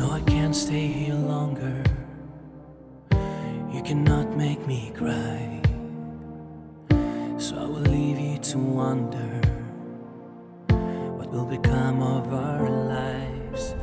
No, I can't stay here longer. You cannot make me cry. So I will leave you to wonder what will become of our lives.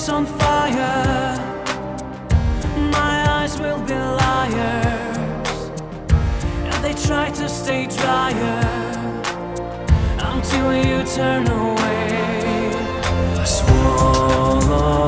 is on fire. My eyes will be liars, and they try to stay drier until you turn away. I swallow.